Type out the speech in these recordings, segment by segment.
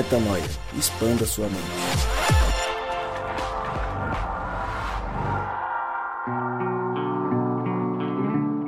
Metanoia. Expanda sua mente.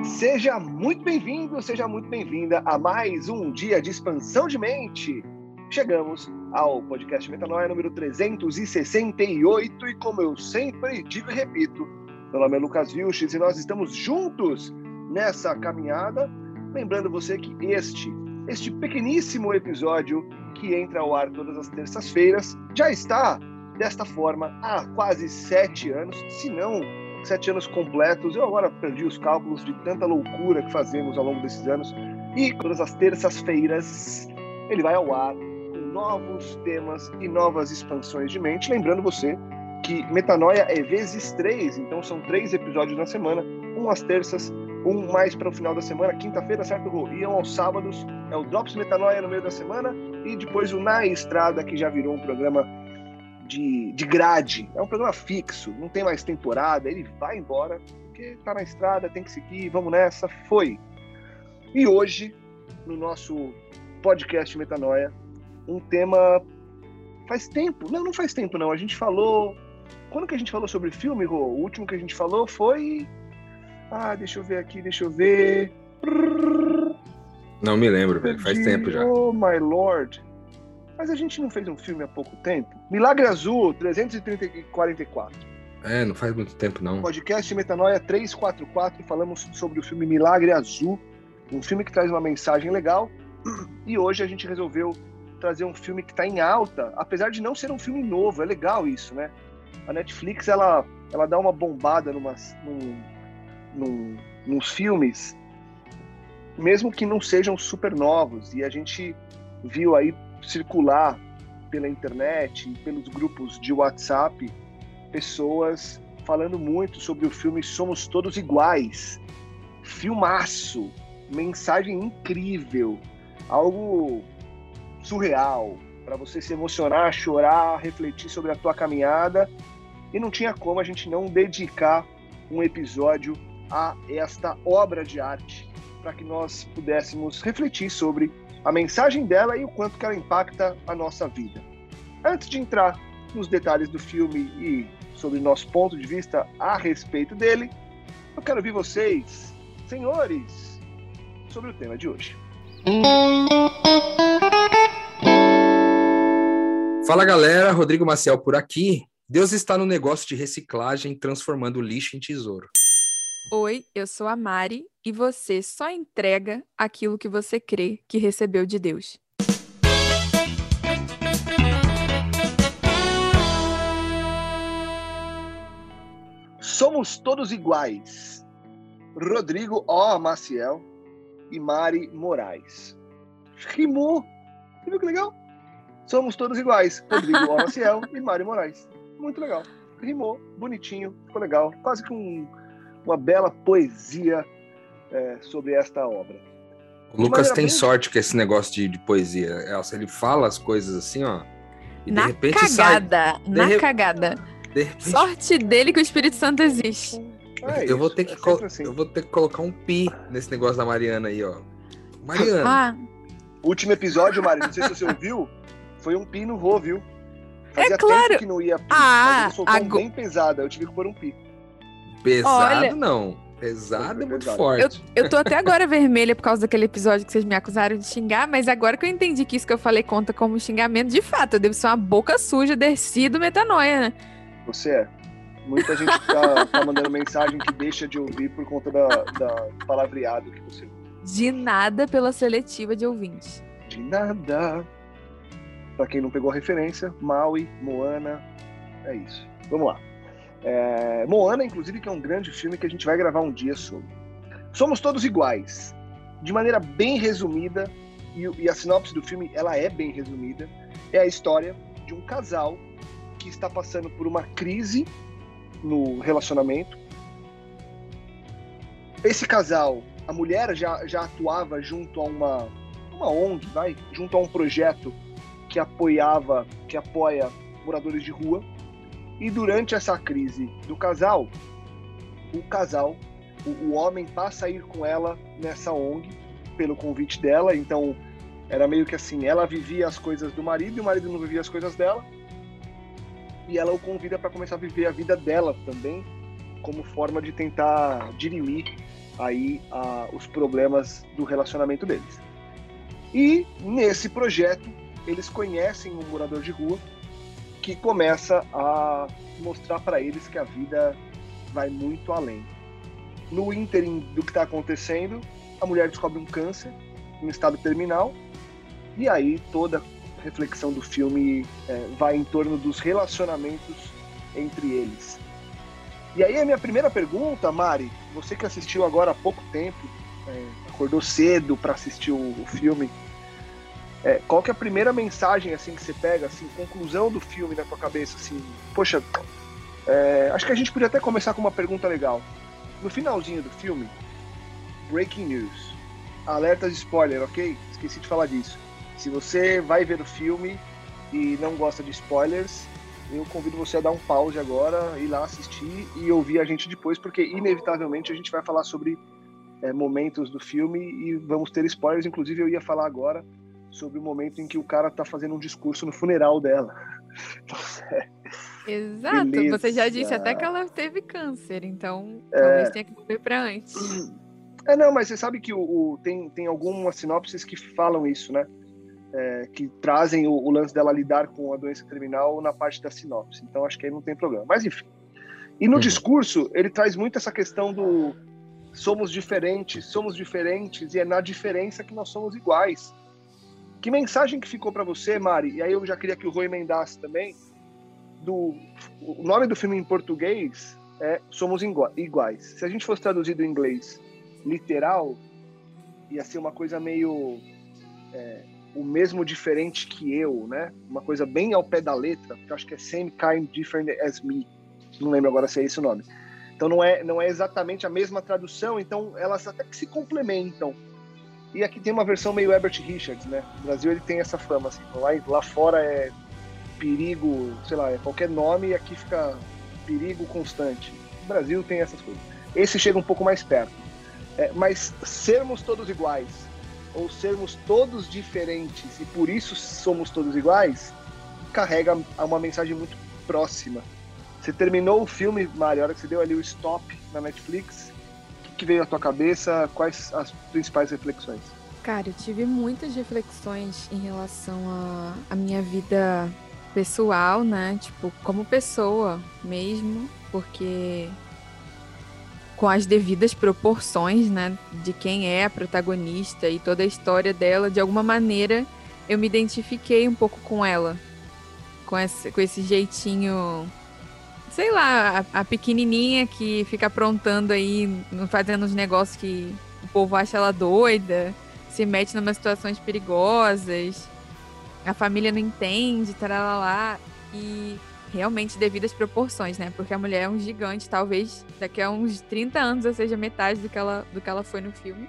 Seja muito bem-vindo, seja muito bem-vinda a mais um dia de expansão de mente. Chegamos ao podcast Metanoia número 368 e como eu sempre digo e repito, meu nome é Lucas Vilches e nós estamos juntos nessa caminhada. Lembrando você que este, este pequeníssimo episódio que entra ao ar todas as terças-feiras já está desta forma há quase sete anos, se não sete anos completos. Eu agora perdi os cálculos de tanta loucura que fazemos ao longo desses anos. E todas as terças-feiras ele vai ao ar com novos temas e novas expansões de mente. Lembrando você que Metanoia é vezes três, então são três episódios na semana, um às terças, um mais para o final da semana, quinta-feira, certo, Rô? Iam aos sábados, é o Drops Metanoia no meio da semana, e depois o Na Estrada, que já virou um programa de, de grade, é um programa fixo, não tem mais temporada, ele vai embora, porque tá na estrada, tem que seguir, vamos nessa, foi. E hoje, no nosso podcast Metanoia, um tema faz tempo, não, não faz tempo não, a gente falou quando que a gente falou sobre filme, Rô? O último que a gente falou foi. Ah, deixa eu ver aqui, deixa eu ver. Não me lembro, velho. Faz tempo já. Oh, my lord. Mas a gente não fez um filme há pouco tempo? Milagre Azul, 344. É, não faz muito tempo, não. Podcast Metanoia 344, falamos sobre o filme Milagre Azul, um filme que traz uma mensagem legal. E hoje a gente resolveu trazer um filme que está em alta, apesar de não ser um filme novo, é legal isso, né? a Netflix ela, ela dá uma bombada numas, num, num, nos filmes, mesmo que não sejam super novos. E a gente viu aí circular pela internet, pelos grupos de WhatsApp, pessoas falando muito sobre o filme Somos Todos Iguais. Filmaço, mensagem incrível, algo surreal para você se emocionar, chorar, refletir sobre a tua caminhada e não tinha como a gente não dedicar um episódio a esta obra de arte para que nós pudéssemos refletir sobre a mensagem dela e o quanto que ela impacta a nossa vida. Antes de entrar nos detalhes do filme e sobre nosso ponto de vista a respeito dele, eu quero ouvir vocês, senhores, sobre o tema de hoje. Fala galera, Rodrigo Maciel por aqui. Deus está no negócio de reciclagem, transformando lixo em tesouro. Oi, eu sou a Mari e você só entrega aquilo que você crê que recebeu de Deus. Somos todos iguais. Rodrigo O. Maciel e Mari Moraes. Rimou. Você viu que legal? Somos todos iguais. Rodrigo O. Maciel e Mari Moraes muito legal. Rimou, bonitinho, ficou legal. Quase que um, uma bela poesia é, sobre esta obra. O Lucas tem bem... sorte com esse negócio de, de poesia. Elsa, ele fala as coisas assim, ó. E na de repente cagada, sai... na de cagada. De repente... Sorte dele que o Espírito Santo existe. É eu, vou ter que é assim. eu vou ter que colocar um pi nesse negócio da Mariana aí, ó. Mariana. Ah. Último episódio, Mari, não sei se você ouviu, foi um pi no Rô, viu? Fazia é claro. tempo que não ia pi, ah, mas bem pesada, eu tive que pôr um pi. Pesado Olha, não. Pesado é muito forte. Eu, eu tô até agora vermelha por causa daquele episódio que vocês me acusaram de xingar, mas agora que eu entendi que isso que eu falei conta como xingamento, de fato, eu devo ser uma boca suja, descido metanoia, né? Você é. Muita gente tá, tá mandando mensagem que deixa de ouvir por conta da, da palavreado que você. De nada pela seletiva de ouvintes. De nada. Para quem não pegou a referência, Maui, Moana, é isso. Vamos lá. É, Moana, inclusive, que é um grande filme que a gente vai gravar um dia sobre. Somos todos iguais. De maneira bem resumida, e, e a sinopse do filme ela é bem resumida, é a história de um casal que está passando por uma crise no relacionamento. Esse casal, a mulher já, já atuava junto a uma, uma ONG, vai, junto a um projeto que apoiava, que apoia moradores de rua. E durante essa crise do casal, o casal, o, o homem passa a ir com ela nessa ONG pelo convite dela. Então Era meio que assim, ela vivia as coisas do marido e o marido não vivia as coisas dela. E ela o convida para começar a viver a vida dela também, como forma de tentar dirimir aí a, os problemas do relacionamento deles. E nesse projeto eles conhecem um morador de rua que começa a mostrar para eles que a vida vai muito além. No ínterim do que está acontecendo, a mulher descobre um câncer em estado terminal e aí toda a reflexão do filme é, vai em torno dos relacionamentos entre eles. E aí a minha primeira pergunta, Mari, você que assistiu agora há pouco tempo, é, acordou cedo para assistir o, o filme, é, qual que é a primeira mensagem assim que você pega, assim, conclusão do filme na tua cabeça, assim, poxa, é, acho que a gente podia até começar com uma pergunta legal. No finalzinho do filme, breaking news, alerta de spoiler, ok? Esqueci de falar disso. Se você vai ver o filme e não gosta de spoilers, eu convido você a dar um pause agora, ir lá assistir e ouvir a gente depois, porque inevitavelmente a gente vai falar sobre é, momentos do filme e vamos ter spoilers. Inclusive, eu ia falar agora sobre o momento em que o cara tá fazendo um discurso no funeral dela. Exato, Beleza. você já disse até que ela teve câncer, então é... talvez tenha que morrer para antes. É, não, mas você sabe que o, o, tem, tem algumas sinopses que falam isso, né? é, que trazem o, o, lance dela lidar com a doença terminal na parte da sinopse. Então acho que aí não tem problema. Mas enfim. E no uhum. discurso, ele traz muito essa questão do somos diferentes, somos diferentes, e é na diferença que nós somos iguais. Que mensagem que ficou para você, Mari? E aí eu já queria que o Rui emendasse também. Do, o nome do filme em português é Somos Iguais. Se a gente fosse traduzido em inglês literal, ia ser uma coisa meio é, o mesmo diferente que eu, né? Uma coisa bem ao pé da letra, que eu acho que é Same Kind Different as Me. Não lembro agora se é esse o nome. Então não é, não é exatamente a mesma tradução, então elas até que se complementam. E aqui tem uma versão meio Herbert Richards, né? No Brasil ele tem essa fama, assim. Lá, lá fora é perigo, sei lá, é qualquer nome e aqui fica perigo constante. No Brasil tem essas coisas. Esse chega um pouco mais perto. É, mas sermos todos iguais, ou sermos todos diferentes e por isso somos todos iguais, carrega uma mensagem muito próxima. Você terminou o filme, Mário, a hora que você deu ali o stop na Netflix, o que, veio à tua cabeça? Quais as principais reflexões? Cara, eu tive muitas reflexões em relação à minha vida pessoal, né? Tipo, como pessoa mesmo, porque com as devidas proporções, né, de quem é a protagonista e toda a história dela, de alguma maneira eu me identifiquei um pouco com ela, com esse, com esse jeitinho, sei lá, a, a pequenininha que fica aprontando aí, fazendo os negócios que o povo acha ela doida, se mete em situações perigosas, a família não entende, lá e realmente devidas proporções, né? Porque a mulher é um gigante, talvez daqui a uns 30 anos eu seja metade do que ela, do que ela foi no filme.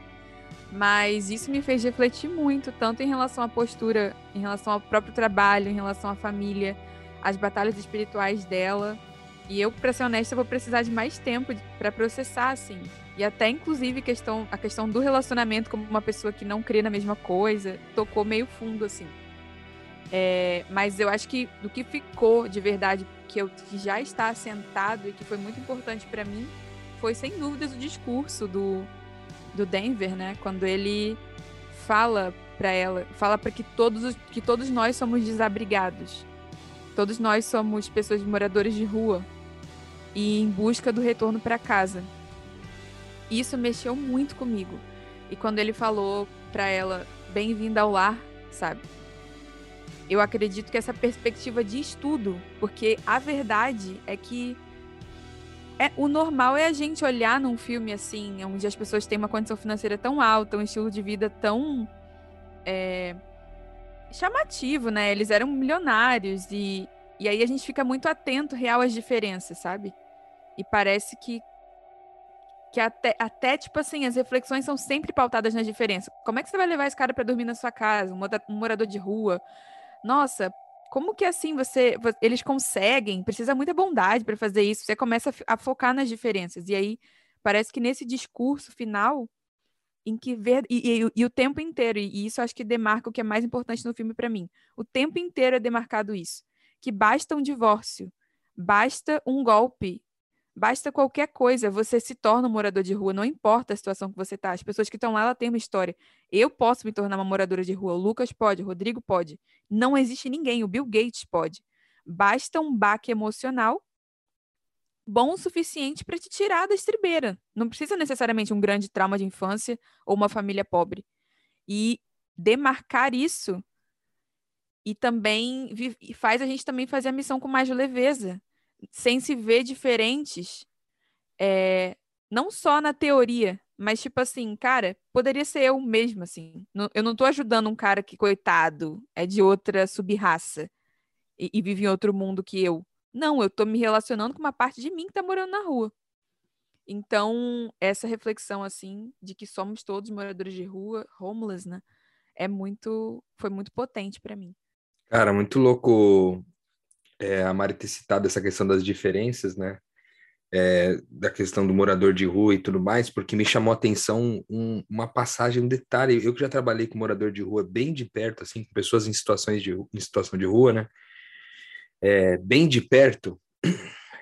Mas isso me fez refletir muito, tanto em relação à postura, em relação ao próprio trabalho, em relação à família, às batalhas espirituais dela. E eu, para ser honesta, vou precisar de mais tempo para processar, assim. E até, inclusive, questão, a questão do relacionamento como uma pessoa que não crê na mesma coisa, tocou meio fundo, assim. É, mas eu acho que do que ficou de verdade, que, eu, que já está assentado e que foi muito importante para mim, foi sem dúvidas o discurso do, do Denver, né? Quando ele fala para ela, fala para que todos, que todos nós somos desabrigados. Todos nós somos pessoas moradores de rua e em busca do retorno para casa. Isso mexeu muito comigo. E quando ele falou para ela, bem-vinda ao lar, sabe? eu acredito que essa perspectiva de estudo, porque a verdade é que é, o normal é a gente olhar num filme assim, onde as pessoas têm uma condição financeira tão alta, um estilo de vida tão é, chamativo, né? Eles eram milionários e, e aí a gente fica muito atento real às diferenças, sabe? E parece que que até, até, tipo assim, as reflexões são sempre pautadas nas diferenças. Como é que você vai levar esse cara para dormir na sua casa, um morador de rua, nossa, como que assim você, eles conseguem? Precisa muita bondade para fazer isso. Você começa a, focar nas diferenças e aí parece que nesse discurso final em que ver e, e, e, o tempo inteiro e isso acho que demarca o que é mais importante no filme para mim. O tempo inteiro é demarcado isso, que basta um divórcio, basta um golpe, basta qualquer coisa, você se torna um morador de rua, não importa a situação que você tá. As pessoas que estão lá, ela têm uma história. Eu posso me tornar uma moradora de rua, o Lucas pode, o Rodrigo pode. Não existe ninguém, o Bill Gates pode. Basta um baque emocional bom o suficiente para te tirar da estribeira. Não precisa necessariamente um grande trauma de infância ou uma família pobre. E demarcar isso e também faz a gente também fazer a missão com mais leveza, sem se ver diferentes, é, não só na teoria, mas tipo assim, cara, poderia ser eu mesmo, assim. Eu não tô ajudando um cara que, coitado, é de outra subraça e, e vive em outro mundo que eu. Não, eu estou me relacionando com uma parte de mim que está morando na rua. Então, essa reflexão, assim, de que somos todos moradores de rua, homeless, né? É muito, foi muito potente para mim. Cara, muito louco é, a Mari ter citado essa questão das diferenças, né? É, da questão do morador de rua e tudo mais, porque me chamou a atenção um, uma passagem, um detalhe. Eu que já trabalhei com morador de rua bem de perto, assim, com pessoas em situações de em situação de rua, né? É, bem de perto,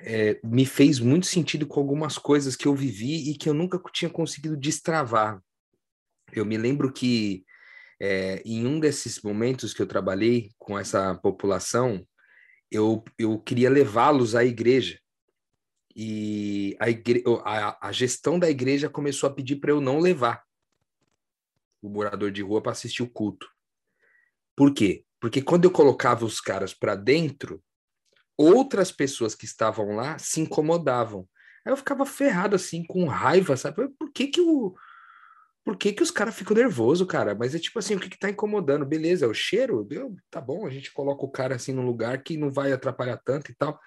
é, me fez muito sentido com algumas coisas que eu vivi e que eu nunca tinha conseguido destravar. Eu me lembro que é, em um desses momentos que eu trabalhei com essa população, eu, eu queria levá-los à igreja. E a, igre... a, a gestão da igreja começou a pedir para eu não levar o morador de rua para assistir o culto. Por quê? Porque quando eu colocava os caras para dentro, outras pessoas que estavam lá se incomodavam. Aí eu ficava ferrado assim, com raiva, sabe? Por que que o por que que os caras ficam nervoso, cara? Mas é tipo assim, o que que tá incomodando? Beleza, o cheiro? Deu, tá bom, a gente coloca o cara assim num lugar que não vai atrapalhar tanto e tal.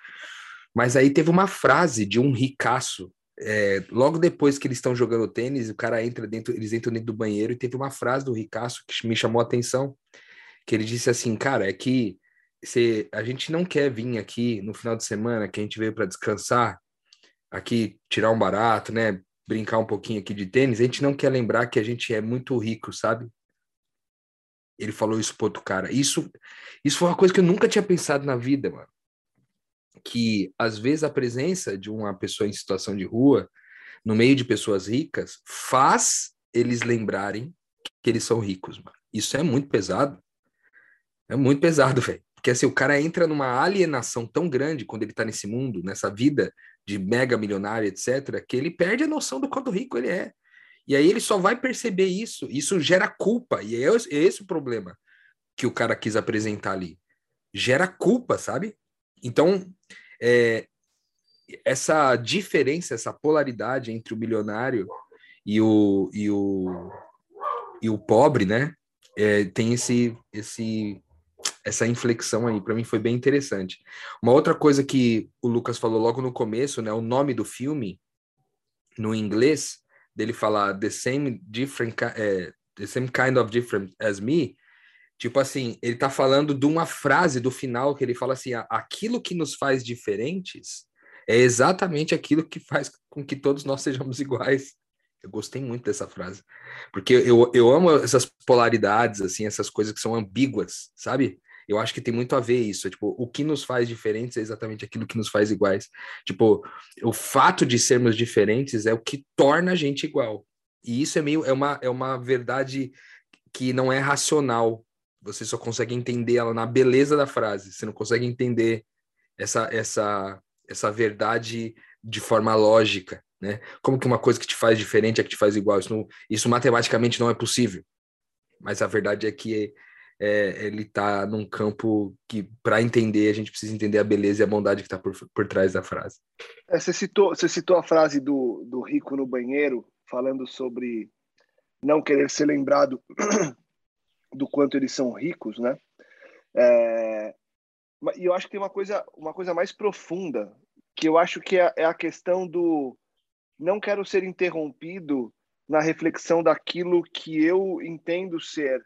Mas aí teve uma frase de um ricaço, é, logo depois que eles estão jogando tênis, o cara entra dentro, eles entram dentro do banheiro e teve uma frase do ricaço que me chamou a atenção, que ele disse assim, cara, é que se a gente não quer vir aqui no final de semana, que a gente veio para descansar, aqui tirar um barato, né? Brincar um pouquinho aqui de tênis, a gente não quer lembrar que a gente é muito rico, sabe? Ele falou isso pro outro cara. Isso, isso foi uma coisa que eu nunca tinha pensado na vida, mano. Que às vezes a presença de uma pessoa em situação de rua, no meio de pessoas ricas, faz eles lembrarem que eles são ricos, mano. Isso é muito pesado. É muito pesado, velho. Porque assim, o cara entra numa alienação tão grande quando ele tá nesse mundo, nessa vida de mega milionário, etc., que ele perde a noção do quanto rico ele é. E aí ele só vai perceber isso. Isso gera culpa. E é esse, é esse o problema que o cara quis apresentar ali. Gera culpa, sabe? Então, é, essa diferença, essa polaridade entre o milionário e o, e o, e o pobre, né? É, tem esse, esse essa inflexão aí, para mim foi bem interessante. Uma outra coisa que o Lucas falou logo no começo, né, o nome do filme no inglês, dele falar the same different é, the same kind of different as me, tipo assim, ele tá falando de uma frase do final que ele fala assim, aquilo que nos faz diferentes é exatamente aquilo que faz com que todos nós sejamos iguais. Eu gostei muito dessa frase. Porque eu, eu amo essas polaridades, assim, essas coisas que são ambíguas, sabe? Eu acho que tem muito a ver isso. Tipo, o que nos faz diferentes é exatamente aquilo que nos faz iguais. Tipo, o fato de sermos diferentes é o que torna a gente igual. E isso é meio é uma, é uma verdade que não é racional. Você só consegue entender ela na beleza da frase. Você não consegue entender essa essa essa verdade de forma lógica, né? Como que uma coisa que te faz diferente é que te faz igual? Isso, não, isso matematicamente não é possível. Mas a verdade é que é, ele está num campo que, para entender, a gente precisa entender a beleza e a bondade que está por, por trás da frase. É, você, citou, você citou a frase do, do rico no banheiro, falando sobre não querer ser lembrado do quanto eles são ricos, né? É, e eu acho que tem uma coisa, uma coisa mais profunda, que eu acho que é, é a questão do não quero ser interrompido na reflexão daquilo que eu entendo ser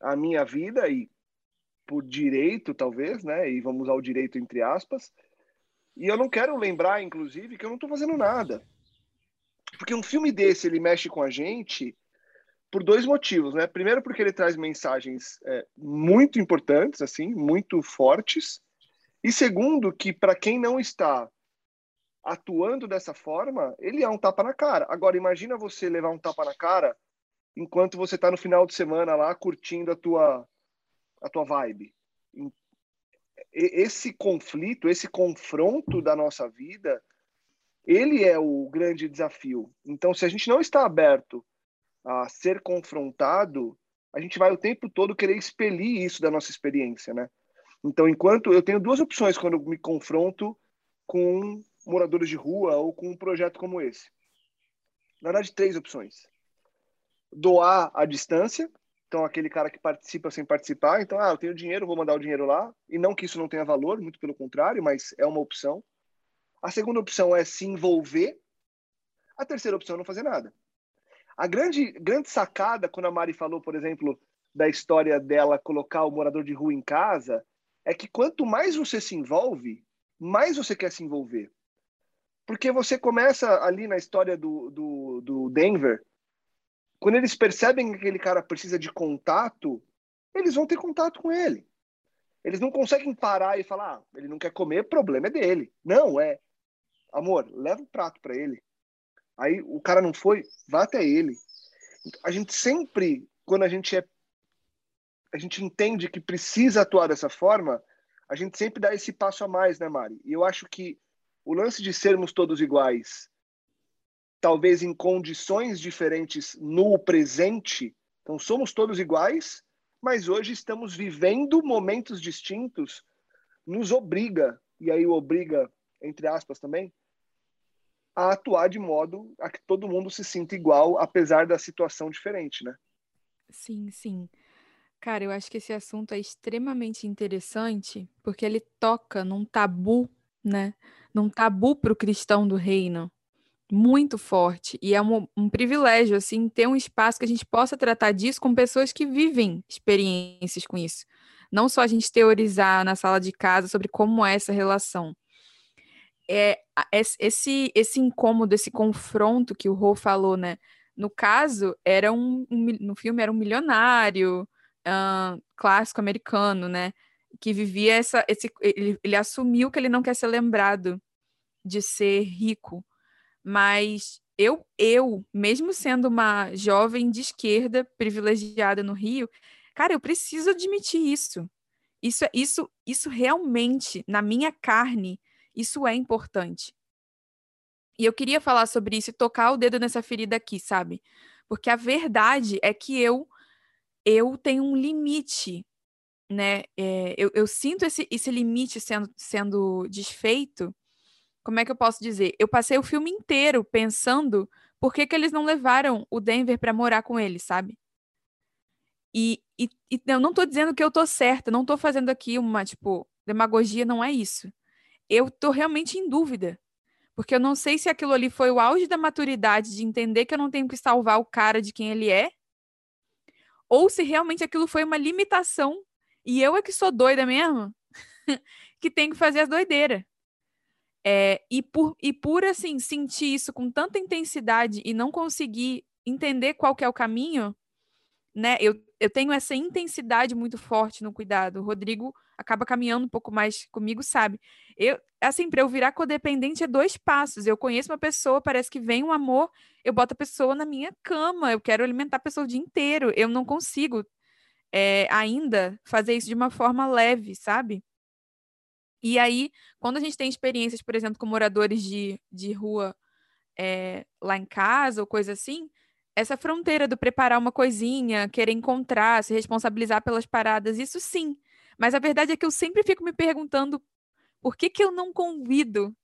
a minha vida e por direito, talvez, né? E vamos ao direito entre aspas. E eu não quero lembrar, inclusive, que eu não estou fazendo nada. Porque um filme desse, ele mexe com a gente por dois motivos, né? Primeiro, porque ele traz mensagens é, muito importantes, assim, muito fortes. E segundo, que para quem não está atuando dessa forma, ele é um tapa na cara. Agora, imagina você levar um tapa na cara enquanto você está no final de semana lá curtindo a tua, a tua vibe. Esse conflito, esse confronto da nossa vida, ele é o grande desafio. Então, se a gente não está aberto a ser confrontado, a gente vai o tempo todo querer expelir isso da nossa experiência, né? Então, enquanto eu tenho duas opções quando me confronto com moradores de rua ou com um projeto como esse. Na verdade, três opções. Doar à distância, então aquele cara que participa sem participar, então, ah, eu tenho dinheiro, vou mandar o dinheiro lá, e não que isso não tenha valor, muito pelo contrário, mas é uma opção. A segunda opção é se envolver. A terceira opção é não fazer nada. A grande, grande sacada, quando a Mari falou, por exemplo, da história dela colocar o morador de rua em casa, é que quanto mais você se envolve, mais você quer se envolver. Porque você começa ali na história do, do, do Denver, quando eles percebem que aquele cara precisa de contato, eles vão ter contato com ele. Eles não conseguem parar e falar, ah, ele não quer comer, problema é dele. Não, é, amor, leva um prato para ele. Aí o cara não foi, vá até ele. A gente sempre, quando a gente é a gente entende que precisa atuar dessa forma, a gente sempre dá esse passo a mais, né, Mari? E eu acho que o lance de sermos todos iguais, talvez em condições diferentes no presente, então somos todos iguais, mas hoje estamos vivendo momentos distintos, nos obriga, e aí obriga, entre aspas também, a atuar de modo a que todo mundo se sinta igual, apesar da situação diferente, né? Sim, sim. Cara, eu acho que esse assunto é extremamente interessante, porque ele toca num tabu, né? Num tabu para o cristão do reino, muito forte. E é um, um privilégio, assim, ter um espaço que a gente possa tratar disso com pessoas que vivem experiências com isso. Não só a gente teorizar na sala de casa sobre como é essa relação é, esse, esse incômodo, esse confronto que o Rô falou, né? No caso, era um, um no filme era um milionário uh, clássico americano, né? Que vivia essa. Esse, ele, ele assumiu que ele não quer ser lembrado de ser rico. Mas eu, eu, mesmo sendo uma jovem de esquerda privilegiada no Rio, cara, eu preciso admitir isso. Isso, isso, isso realmente, na minha carne, isso é importante. E eu queria falar sobre isso e tocar o dedo nessa ferida aqui, sabe? Porque a verdade é que eu eu tenho um limite, né? É, eu, eu, sinto esse, esse limite sendo, sendo desfeito. Como é que eu posso dizer? Eu passei o filme inteiro pensando por que, que eles não levaram o Denver para morar com eles, sabe? E, e, e, eu não tô dizendo que eu tô certa, não tô fazendo aqui uma, tipo, demagogia, não é isso eu tô realmente em dúvida. Porque eu não sei se aquilo ali foi o auge da maturidade de entender que eu não tenho que salvar o cara de quem ele é, ou se realmente aquilo foi uma limitação e eu é que sou doida mesmo, que tem que fazer as doideiras. É, e, por, e por assim sentir isso com tanta intensidade e não conseguir entender qual é o caminho, né? Eu, eu tenho essa intensidade muito forte no cuidado. O Rodrigo acaba caminhando um pouco mais comigo, sabe? Eu, assim, para eu virar codependente é dois passos. Eu conheço uma pessoa, parece que vem um amor, eu boto a pessoa na minha cama, eu quero alimentar a pessoa o dia inteiro. Eu não consigo é, ainda fazer isso de uma forma leve, sabe? E aí, quando a gente tem experiências, por exemplo, com moradores de, de rua é, lá em casa ou coisa assim, essa fronteira do preparar uma coisinha, querer encontrar, se responsabilizar pelas paradas, isso sim. Mas a verdade é que eu sempre fico me perguntando por que, que eu não convido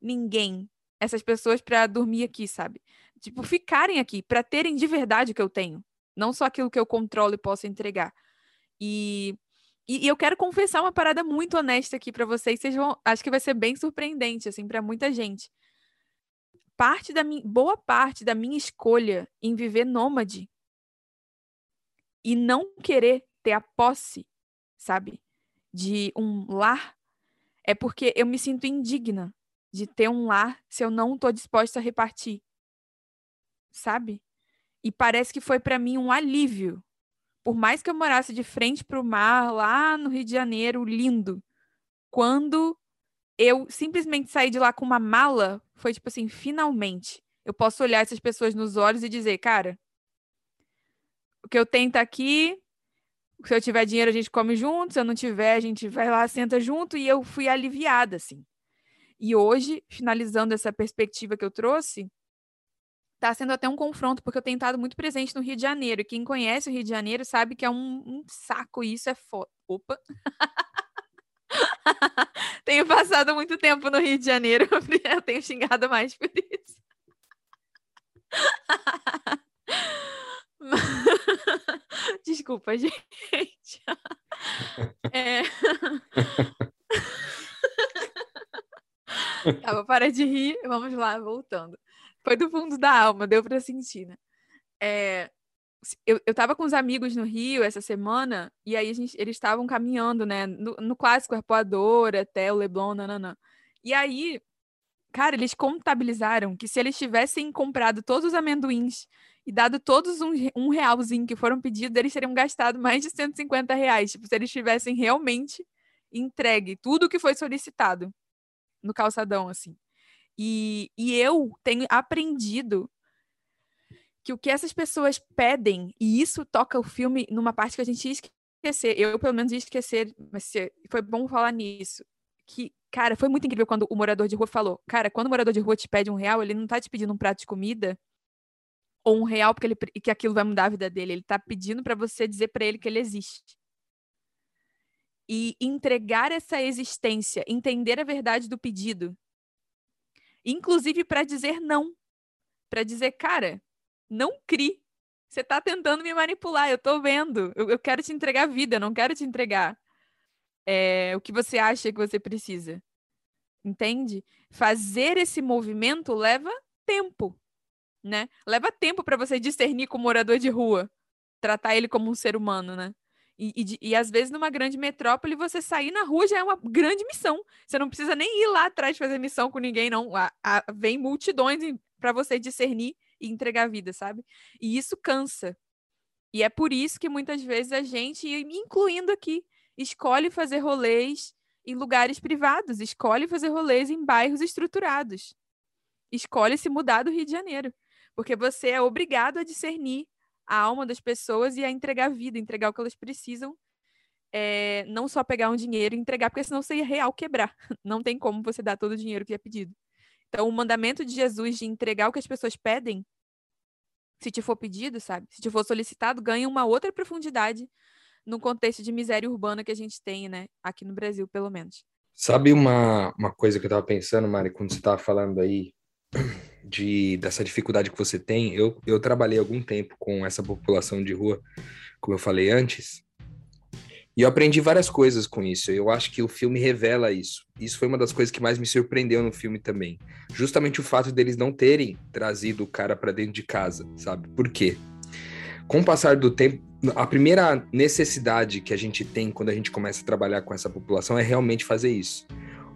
ninguém, essas pessoas, para dormir aqui, sabe? Tipo, ficarem aqui, para terem de verdade o que eu tenho. Não só aquilo que eu controlo e posso entregar. E, e, e eu quero confessar uma parada muito honesta aqui para vocês. Vocês vão, acho que vai ser bem surpreendente, assim, para muita gente. Parte da minha, boa parte da minha escolha em viver nômade e não querer ter a posse, sabe? De um lar é porque eu me sinto indigna de ter um lar se eu não estou disposta a repartir. Sabe? E parece que foi para mim um alívio. Por mais que eu morasse de frente para o mar, lá no Rio de Janeiro, lindo, quando eu simplesmente saí de lá com uma mala, foi tipo assim, finalmente eu posso olhar essas pessoas nos olhos e dizer, cara, o que eu tenho tá aqui. Se eu tiver dinheiro, a gente come junto. Se eu não tiver, a gente vai lá, senta junto. E eu fui aliviada, assim. E hoje, finalizando essa perspectiva que eu trouxe, está sendo até um confronto, porque eu tenho estado muito presente no Rio de Janeiro. E quem conhece o Rio de Janeiro sabe que é um, um saco isso, é foda. Opa! tenho passado muito tempo no Rio de Janeiro, eu tenho xingado mais por isso. Desculpa, gente. É... tá, vou parar de rir. Vamos lá, voltando. Foi do fundo da alma, deu para sentir, né? É... Eu, eu tava com os amigos no Rio essa semana, e aí gente, eles estavam caminhando, né? No, no clássico Arpoador, até o Leblon, nananã. E aí, cara, eles contabilizaram que se eles tivessem comprado todos os amendoins e dado todos um, um realzinho que foram pedidos, eles teriam gastado mais de 150 reais. Tipo, se eles tivessem realmente entregue tudo o que foi solicitado no calçadão, assim. E, e eu tenho aprendido que o que essas pessoas pedem, e isso toca o filme numa parte que a gente ia esquecer, eu pelo menos ia esquecer, mas foi bom falar nisso, que, cara, foi muito incrível quando o morador de rua falou, cara, quando o morador de rua te pede um real, ele não tá te pedindo um prato de comida, ou um real porque ele, que aquilo vai mudar a vida dele. Ele está pedindo para você dizer para ele que ele existe. E entregar essa existência, entender a verdade do pedido. Inclusive para dizer não. Para dizer, cara, não crie. Você está tentando me manipular, eu estou vendo. Eu, eu, quero te entregar vida, eu não quero te entregar é, o que você acha que você precisa. Entende? Fazer esse movimento leva tempo né? Leva tempo para você discernir com o morador de rua, tratar ele como um ser humano, né? E, e, e, às vezes numa grande metrópole você sair na rua já é uma grande missão. Você não precisa nem ir lá atrás fazer missão com ninguém, não. A, a, vem multidões para você discernir e entregar vida, sabe? E isso cansa. E é por isso que muitas vezes a gente, incluindo aqui, escolhe fazer rolês em lugares privados, escolhe fazer rolês em bairros estruturados, escolhe se mudar do Rio de Janeiro. Porque você é obrigado a discernir a alma das pessoas e a entregar vida, entregar o que elas precisam. É, não só pegar um dinheiro e entregar, porque senão você ia real quebrar. Não tem como você dar todo o dinheiro que é pedido. Então, o mandamento de Jesus de entregar o que as pessoas pedem, se te for pedido, sabe? Se te for solicitado, ganha uma outra profundidade no contexto de miséria urbana que a gente tem, né? Aqui no Brasil, pelo menos. Sabe uma, uma coisa que eu tava pensando, Mari, quando você tava falando aí de, dessa dificuldade que você tem, eu, eu trabalhei algum tempo com essa população de rua, como eu falei antes, e eu aprendi várias coisas com isso. Eu acho que o filme revela isso. Isso foi uma das coisas que mais me surpreendeu no filme também. Justamente o fato deles não terem trazido o cara para dentro de casa, sabe? Por quê? Com o passar do tempo, a primeira necessidade que a gente tem quando a gente começa a trabalhar com essa população é realmente fazer isso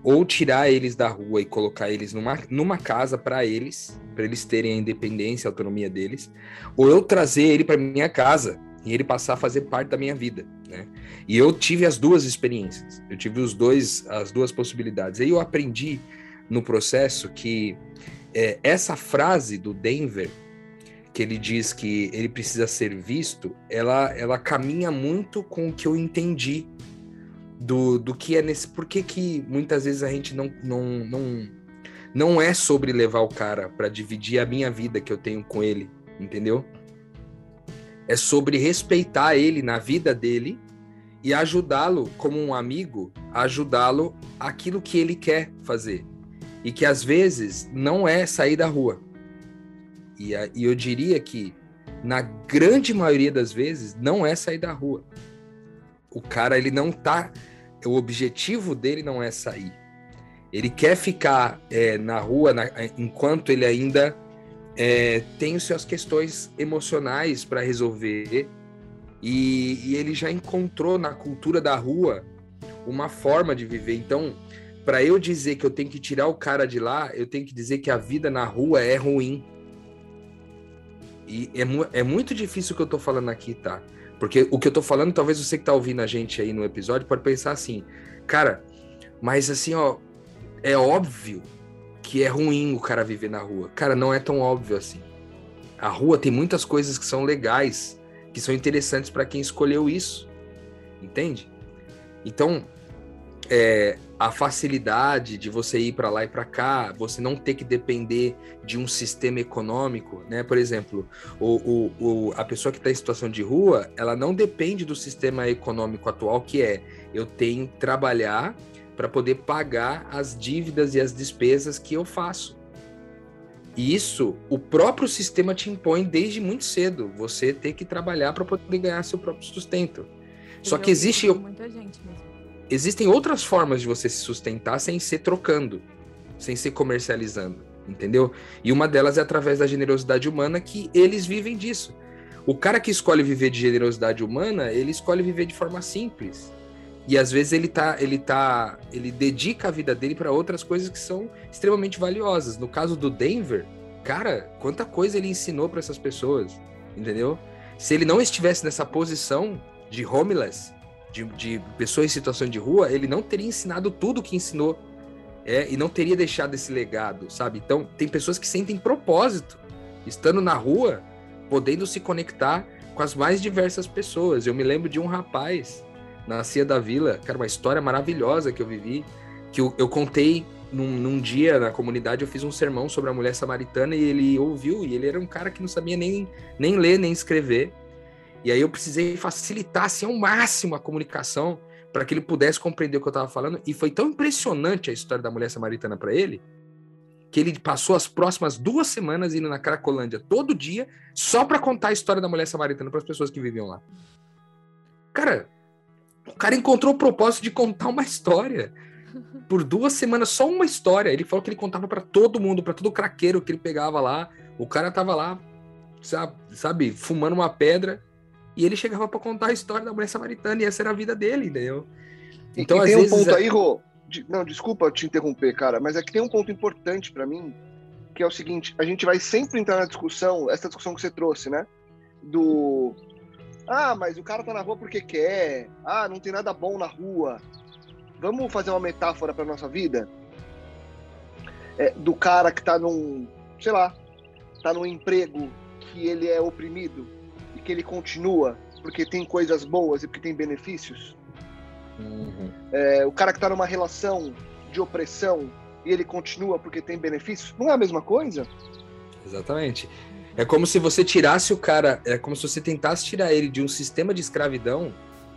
ou tirar eles da rua e colocar eles numa, numa casa para eles, para eles terem a independência, a autonomia deles, ou eu trazer ele para minha casa e ele passar a fazer parte da minha vida, né? E eu tive as duas experiências, eu tive os dois, as duas possibilidades. Aí eu aprendi no processo que é, essa frase do Denver, que ele diz que ele precisa ser visto, ela, ela caminha muito com o que eu entendi do, do que é nesse. Por que, que muitas vezes a gente não, não, não, não é sobre levar o cara para dividir a minha vida que eu tenho com ele, entendeu? É sobre respeitar ele na vida dele e ajudá-lo como um amigo, ajudá-lo aquilo que ele quer fazer. E que às vezes não é sair da rua. E, a, e eu diria que na grande maioria das vezes não é sair da rua. O cara ele não tá o objetivo dele não é sair. Ele quer ficar é, na rua na, enquanto ele ainda é, tem as suas questões emocionais para resolver. E, e, ele já encontrou na cultura da rua uma forma de viver. Então, para eu dizer que eu tenho que tirar o cara de lá, eu tenho que dizer que a vida na rua é ruim. E é, mu é muito difícil o que eu tô falando aqui, tá? Porque o que eu tô falando, talvez você que tá ouvindo a gente aí no episódio pode pensar assim, cara, mas assim, ó, é óbvio que é ruim o cara viver na rua. Cara, não é tão óbvio assim. A rua tem muitas coisas que são legais, que são interessantes para quem escolheu isso. Entende? Então, é, a facilidade de você ir para lá e para cá, você não ter que depender de um sistema econômico, né? Por exemplo, o, o, o a pessoa que está em situação de rua, ela não depende do sistema econômico atual, que é eu tenho que trabalhar para poder pagar as dívidas e as despesas que eu faço. E isso o próprio sistema te impõe desde muito cedo. Você ter que trabalhar para poder ganhar seu próprio sustento. Só que existe. Muita gente mesmo existem outras formas de você se sustentar sem ser trocando, sem ser comercializando, entendeu? E uma delas é através da generosidade humana, que eles vivem disso. O cara que escolhe viver de generosidade humana, ele escolhe viver de forma simples. E às vezes ele tá, ele tá, ele dedica a vida dele para outras coisas que são extremamente valiosas. No caso do Denver, cara, quanta coisa ele ensinou para essas pessoas, entendeu? Se ele não estivesse nessa posição de homeless, de, de pessoas em situação de rua, ele não teria ensinado tudo que ensinou. É, e não teria deixado esse legado, sabe? Então, tem pessoas que sentem propósito, estando na rua, podendo se conectar com as mais diversas pessoas. Eu me lembro de um rapaz na Cia da Vila, cara, uma história maravilhosa que eu vivi, que eu, eu contei num, num, dia na comunidade, eu fiz um sermão sobre a mulher samaritana e ele ouviu, e ele era um cara que não sabia nem, nem ler, nem escrever. E aí eu precisei facilitar assim, ao máximo a comunicação para que ele pudesse compreender o que eu estava falando. E foi tão impressionante a história da mulher samaritana para ele que ele passou as próximas duas semanas indo na Cracolândia todo dia só para contar a história da mulher samaritana para as pessoas que viviam lá. Cara, o cara encontrou o propósito de contar uma história por duas semanas, só uma história. Ele falou que ele contava para todo mundo, para todo craqueiro que ele pegava lá. O cara tava lá, sabe, sabe fumando uma pedra e ele chegava para contar a história da mulher samaritana e essa era a vida dele, entendeu? Então, e, tem vezes, um ponto é... aí, Rô. Não, desculpa te interromper, cara, mas é que tem um ponto importante para mim, que é o seguinte: a gente vai sempre entrar na discussão, essa discussão que você trouxe, né? Do. Ah, mas o cara tá na rua porque quer. Ah, não tem nada bom na rua. Vamos fazer uma metáfora para nossa vida? É, do cara que tá num, sei lá, tá num emprego que ele é oprimido que ele continua porque tem coisas boas e porque tem benefícios? Uhum. É, o cara que está numa relação de opressão e ele continua porque tem benefícios? Não é a mesma coisa? Exatamente. É como se você tirasse o cara, é como se você tentasse tirar ele de um sistema de escravidão,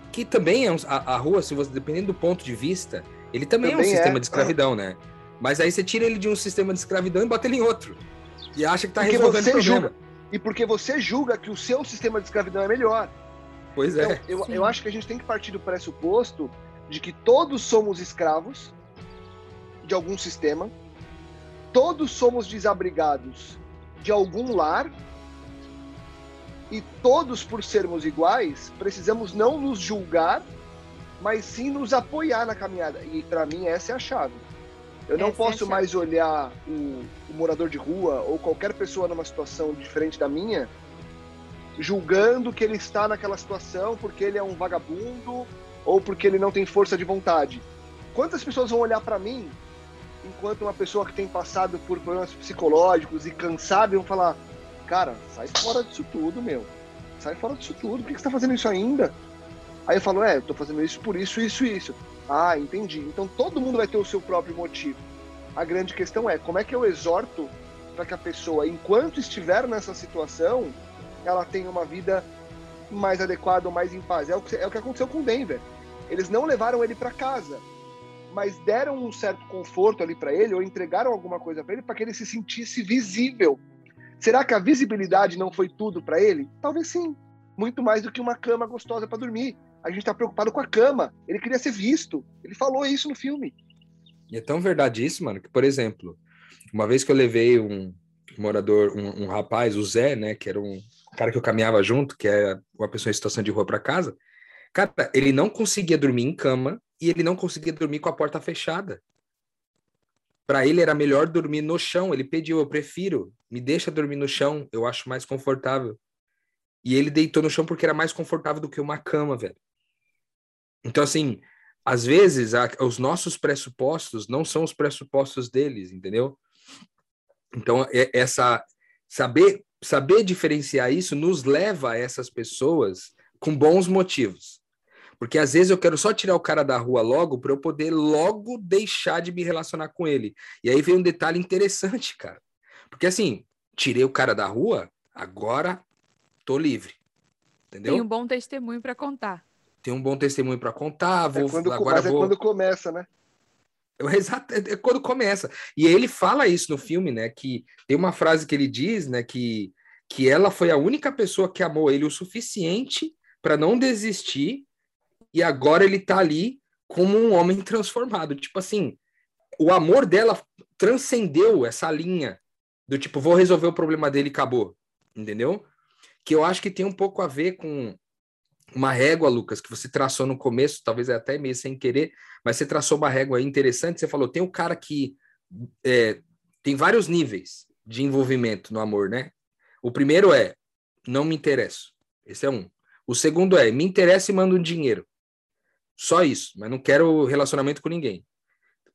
que também é um, a, a, rua, se você dependendo do ponto de vista, ele também, também é um sistema é. de escravidão, né? Mas aí você tira ele de um sistema de escravidão e bota ele em outro. E acha que está resolvendo o problema. Julga, e porque você julga que o seu sistema de escravidão é melhor. Pois é. Então, eu, eu acho que a gente tem que partir do pressuposto de que todos somos escravos de algum sistema, todos somos desabrigados de algum lar e todos, por sermos iguais, precisamos não nos julgar, mas sim nos apoiar na caminhada. E para mim essa é a chave. Eu não posso mais olhar o, o, morador de rua ou qualquer pessoa numa situação diferente da minha, julgando que ele está naquela situação porque ele é um vagabundo ou porque ele não tem força de vontade. Quantas pessoas vão olhar para mim enquanto uma pessoa que tem passado por problemas psicológicos e cansado vão falar: Cara, sai fora disso tudo, meu. Sai fora disso tudo. Por que você está fazendo isso ainda? Aí eu falo: É, eu tô fazendo isso por isso, isso isso. Ah, entendi. Então todo mundo vai ter o seu próprio motivo. A grande questão é como é que eu exorto para que a pessoa, enquanto estiver nessa situação, ela tenha uma vida mais adequada ou mais em paz. É o que, é o que aconteceu com o Denver. Eles não levaram ele para casa, mas deram um certo conforto ali para ele ou entregaram alguma coisa para ele para que ele se sentisse visível. Será que a visibilidade não foi tudo para ele? Talvez sim. Muito mais do que uma cama gostosa para dormir a gente está preocupado com a cama. Ele queria ser visto. Ele falou isso no filme. E é tão verdade isso, mano, que, por exemplo, uma vez que eu levei um morador, um, um rapaz, o Zé, né, que era um cara que eu caminhava junto, que é uma pessoa em situação de rua para casa, cara, ele não conseguia dormir em cama e ele não conseguia dormir com a porta fechada. para ele era melhor dormir no chão. Ele pediu, eu prefiro, me deixa dormir no chão, eu acho mais confortável. E ele deitou no chão porque era mais confortável do que uma cama, velho. Então, assim, às vezes a, os nossos pressupostos não são os pressupostos deles, entendeu? Então, é, essa saber saber diferenciar isso nos leva a essas pessoas com bons motivos. Porque às vezes eu quero só tirar o cara da rua logo para eu poder logo deixar de me relacionar com ele. E aí vem um detalhe interessante, cara. Porque assim, tirei o cara da rua, agora tô livre. Entendeu? Tem um bom testemunho para contar. Tem um bom testemunho para contar. Vou, é quando, agora mas é vou... quando começa, né? Exato, é quando começa. E ele fala isso no filme, né? Que tem uma frase que ele diz, né? Que, que ela foi a única pessoa que amou ele o suficiente para não desistir e agora ele tá ali como um homem transformado. Tipo assim, o amor dela transcendeu essa linha do tipo, vou resolver o problema dele e acabou. Entendeu? Que eu acho que tem um pouco a ver com uma régua, Lucas, que você traçou no começo, talvez até meio sem querer, mas você traçou uma régua interessante. Você falou, tem um cara que é, tem vários níveis de envolvimento no amor, né? O primeiro é, não me interesso. Esse é um. O segundo é, me interessa e mando um dinheiro. Só isso, mas não quero relacionamento com ninguém.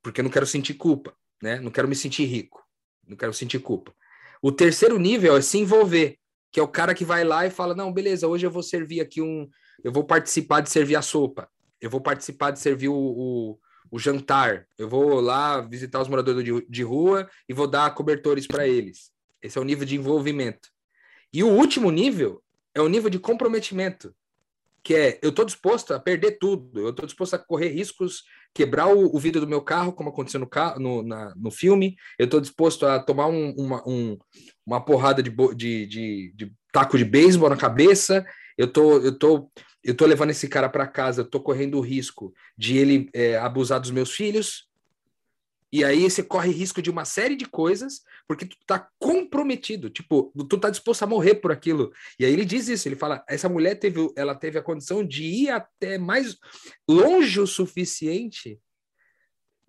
Porque eu não quero sentir culpa, né? Não quero me sentir rico. Não quero sentir culpa. O terceiro nível é se envolver, que é o cara que vai lá e fala: "Não, beleza, hoje eu vou servir aqui um, eu vou participar de servir a sopa. Eu vou participar de servir o, o, o jantar. Eu vou lá visitar os moradores de, de rua e vou dar cobertores para eles. Esse é o nível de envolvimento. E o último nível é o nível de comprometimento, que é eu estou disposto a perder tudo, eu estou disposto a correr riscos, quebrar o, o, vidro do meu carro, como aconteceu no, no, na, no filme, eu estou disposto a tomar um, uma, um, uma porrada de, de, de, de taco de beisebol na cabeça, eu tô, eu tô, eu tô levando esse cara para casa, tô correndo o risco de ele é, abusar dos meus filhos, e aí você corre risco de uma série de coisas, porque tu tá comprometido, tipo, tu tá disposto a morrer por aquilo. E aí ele diz isso, ele fala, essa mulher teve, ela teve a condição de ir até mais longe o suficiente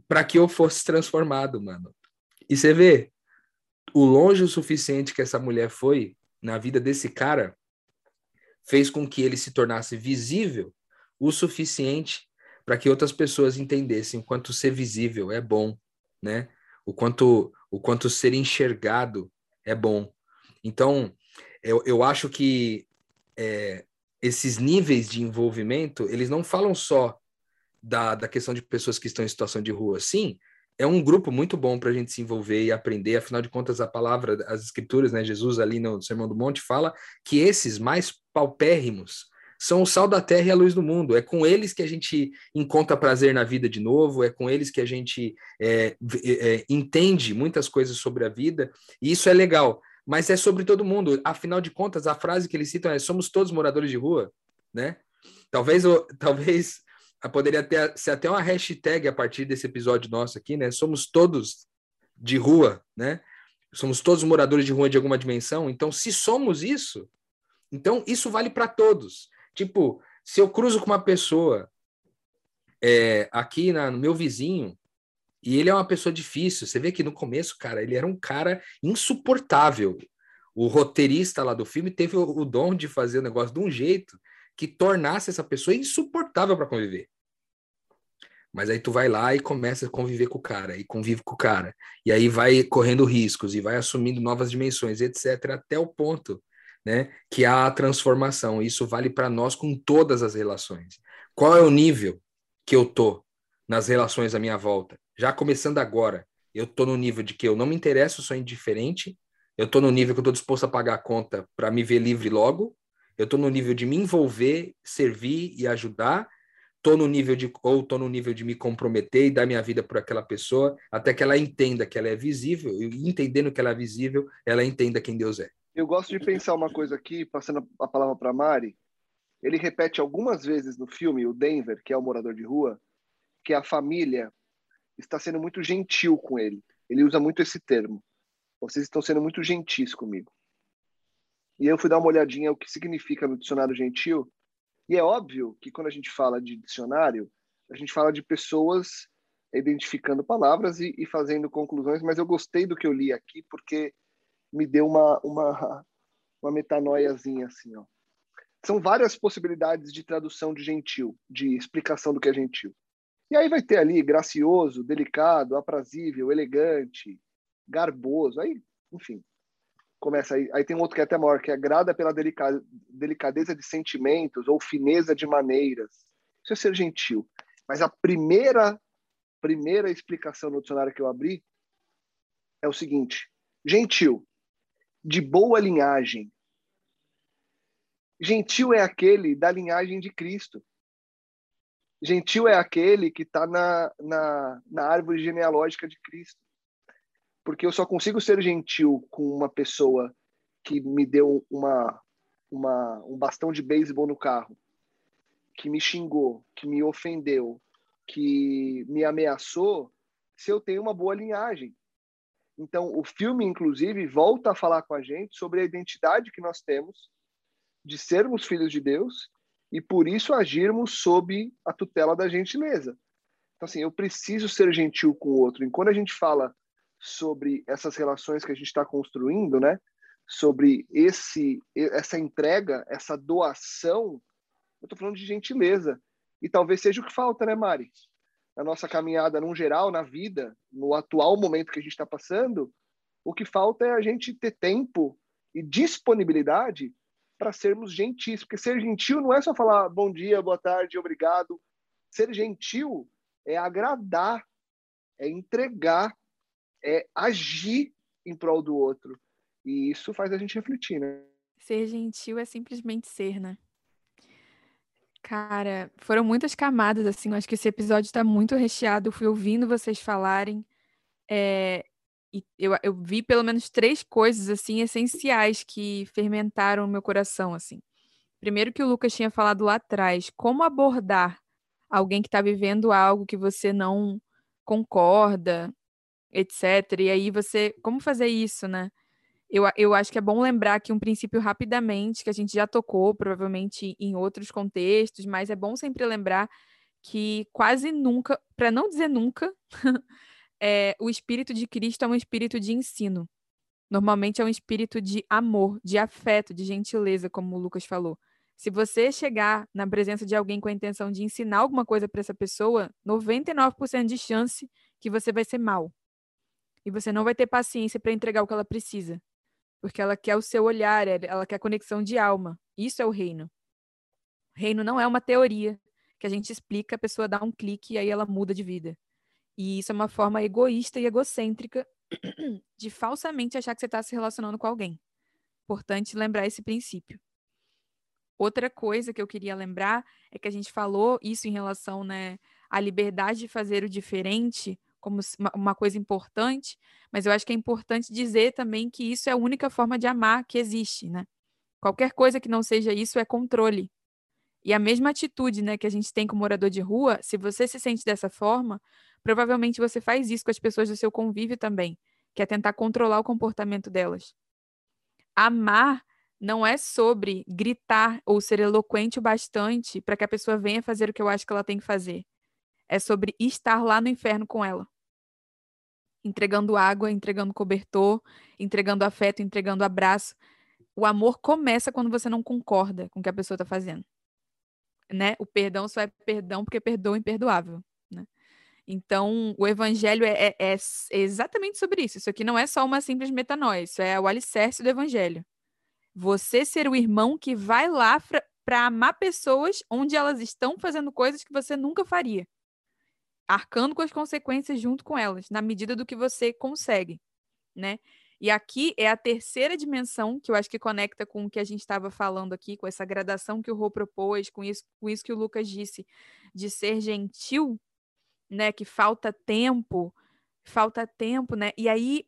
para que eu fosse transformado, mano. E você vê o longe o suficiente que essa mulher foi na vida desse cara fez com que ele se tornasse visível o suficiente para que outras pessoas entendessem o quanto ser visível é bom né? O quanto, o quanto ser enxergado é bom. Então, eu, eu acho que é, esses níveis de envolvimento, eles não falam só da, da questão de pessoas que estão em situação de rua. Sim, é um grupo muito bom para a gente se envolver e aprender. Afinal de contas, a palavra, as escrituras, né? Jesus ali no Sermão do Monte fala que esses mais paupérrimos são o sal da terra e a luz do mundo. É com eles que a gente encontra prazer na vida de novo, é com eles que a gente é, é, entende muitas coisas sobre a vida, e isso é legal. Mas é sobre todo mundo. Afinal de contas, a frase que eles citam é: somos todos moradores de rua, né? Talvez, talvez poderia ter, ser até uma hashtag a partir desse episódio nosso aqui, né? Somos todos de rua, né? Somos todos moradores de rua de alguma dimensão. Então, se somos isso, então isso vale para todos. Tipo, se eu cruzo com uma pessoa é, aqui na, no meu vizinho, e ele é uma pessoa difícil, você vê que no começo, cara, ele era um cara insuportável. O roteirista lá do filme teve o, o dom de fazer o negócio de um jeito que tornasse essa pessoa insuportável para conviver. Mas aí tu vai lá e começa a conviver com o cara, e convive com o cara, e aí vai correndo riscos, e vai assumindo novas dimensões, etc., até o ponto né? Que há a transformação. Isso vale para nós com todas as relações. Qual é o nível que eu tô nas relações à minha volta? Já começando agora, eu tô no nível de que eu não me interesso, sou indiferente. Eu tô no nível que eu tô disposto a pagar a conta para me ver livre logo. Eu tô no nível de me envolver, servir e ajudar. Tô no nível de ou tô no nível de me comprometer e dar minha vida por aquela pessoa, até que ela entenda que ela é visível e entendendo que ela é visível, ela entenda quem Deus é. Eu gosto de pensar uma coisa aqui, passando a palavra para Mari. Ele repete algumas vezes no filme, o Denver, que é o morador de rua, que a família está sendo muito gentil com ele. Ele usa muito esse termo. Vocês estão sendo muito gentis comigo. E eu fui dar uma olhadinha o que significa no dicionário gentil. E é óbvio que quando a gente fala de dicionário, a gente fala de pessoas identificando palavras e, e, fazendo conclusões, mas eu gostei do que eu li aqui porque me deu uma, uma, uma metanoiazinha assim, ó. São várias possibilidades de tradução de gentil, de explicação do que é gentil. E aí vai ter ali gracioso, delicado, aprazível, elegante, garboso, aí, enfim. Começa aí, aí tem um outro que é até maior, que é agrada pela delica, delicadeza de sentimentos ou fineza de maneiras. Isso é ser gentil. Mas a primeira primeira explicação no dicionário que eu abri é o seguinte: gentil, de boa linhagem. Gentil é aquele da linhagem de Cristo. Gentil é aquele que está na, na, na árvore genealógica de Cristo. Porque eu só consigo ser gentil com uma pessoa que me deu uma, uma, um bastão de beisebol no carro, que me xingou, que me ofendeu, que me ameaçou, se eu tenho uma boa linhagem. Então, o filme, inclusive, volta a falar com a gente sobre a identidade que nós temos de sermos filhos de Deus e por isso agirmos sob a tutela da gentileza. Então, assim, eu preciso ser gentil com o outro. E quando a gente fala sobre essas relações que a gente está construindo, né? Sobre esse, essa entrega, essa doação, eu estou falando de gentileza. E talvez seja o que falta, né, Mari? Na nossa caminhada, num geral, na vida, no atual momento que a gente está passando, o que falta é a gente ter tempo e disponibilidade para sermos gentis, porque ser gentil não é só falar bom dia, boa tarde, obrigado. Ser gentil é agradar, é entregar, é agir em prol do outro. E isso faz a gente refletir, né? Ser gentil é simplesmente ser, né? Cara, foram muitas camadas, assim. Eu acho que esse episódio está muito recheado. Eu fui ouvindo vocês falarem. É, e eu, eu vi pelo menos três coisas assim essenciais que fermentaram o meu coração assim. Primeiro que o Lucas tinha falado lá atrás, como abordar alguém que está vivendo algo que você não concorda, etc. E aí você, como fazer isso, né? Eu, eu acho que é bom lembrar aqui um princípio rapidamente, que a gente já tocou, provavelmente em outros contextos, mas é bom sempre lembrar que quase nunca, para não dizer nunca, é, o espírito de Cristo é um espírito de ensino. Normalmente é um espírito de amor, de afeto, de gentileza, como o Lucas falou. Se você chegar na presença de alguém com a intenção de ensinar alguma coisa para essa pessoa, 99% de chance que você vai ser mal. E você não vai ter paciência para entregar o que ela precisa. Porque ela quer o seu olhar, ela quer conexão de alma. Isso é o reino. O reino não é uma teoria que a gente explica, a pessoa dá um clique e aí ela muda de vida. E isso é uma forma egoísta e egocêntrica de falsamente achar que você está se relacionando com alguém. Importante lembrar esse princípio. Outra coisa que eu queria lembrar é que a gente falou isso em relação né, à liberdade de fazer o diferente como uma coisa importante, mas eu acho que é importante dizer também que isso é a única forma de amar que existe, né? Qualquer coisa que não seja isso é controle. E a mesma atitude né, que a gente tem com morador de rua, se você se sente dessa forma, provavelmente você faz isso com as pessoas do seu convívio também, que é tentar controlar o comportamento delas. Amar não é sobre gritar ou ser eloquente o bastante para que a pessoa venha fazer o que eu acho que ela tem que fazer. É sobre estar lá no inferno com ela. Entregando água, entregando cobertor, entregando afeto, entregando abraço. O amor começa quando você não concorda com o que a pessoa está fazendo. Né? O perdão só é perdão porque perdoa o imperdoável. Né? Então, o evangelho é, é, é, exatamente sobre isso. Isso aqui não é só uma simples metanoia, isso é o alicerce do evangelho. Você ser o irmão que vai lá para amar pessoas onde elas estão fazendo coisas que você nunca faria. Arcando com as consequências junto com elas, na medida do que você consegue, né? E aqui é a terceira dimensão que eu acho que conecta com o que a gente estava falando aqui, com essa gradação que o Rô propôs, com isso, com isso que o Lucas disse, de ser gentil né, que falta tempo, falta tempo, né? E aí